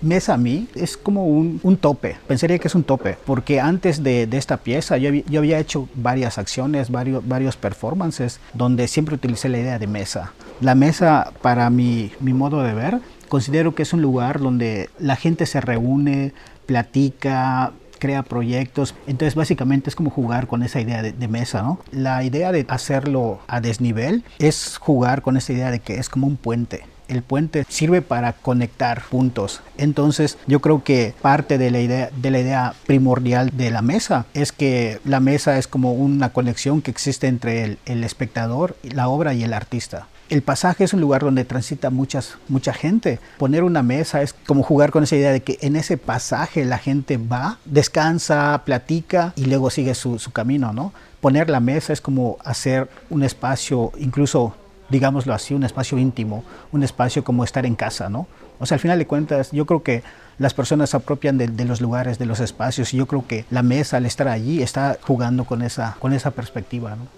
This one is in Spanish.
Mesa a mí es como un, un, tope, pensaría que es un tope, porque antes de, de esta pieza yo, yo, había hecho varias acciones, varios, varios performances, donde siempre utilicé la idea de mesa. La mesa, para mi, mi modo de ver, considero que es un lugar donde la gente se reúne, platica, crea proyectos. Entonces básicamente es como jugar con esa idea de, de, mesa, ¿no? La idea de hacerlo a desnivel es jugar con esa idea de que es como un puente el puente sirve para conectar puntos. Entonces, yo creo que parte de la idea de la idea primordial de la mesa es que la mesa es como una conexión que existe entre el, el espectador, la obra y el artista. El pasaje es un lugar donde transita mucha gente. Poner una mesa es como jugar con esa idea de que en ese pasaje la gente va, descansa, platica y luego sigue su, su camino, ¿no? Poner la mesa es como hacer un espacio incluso digámoslo así, un espacio íntimo, un espacio como estar en casa, ¿no? O sea, al final de cuentas, yo creo que las personas se apropian de, los lugares, de los espacios, y yo creo que la mesa, al estar allí, está jugando con esa, con esa perspectiva, ¿no?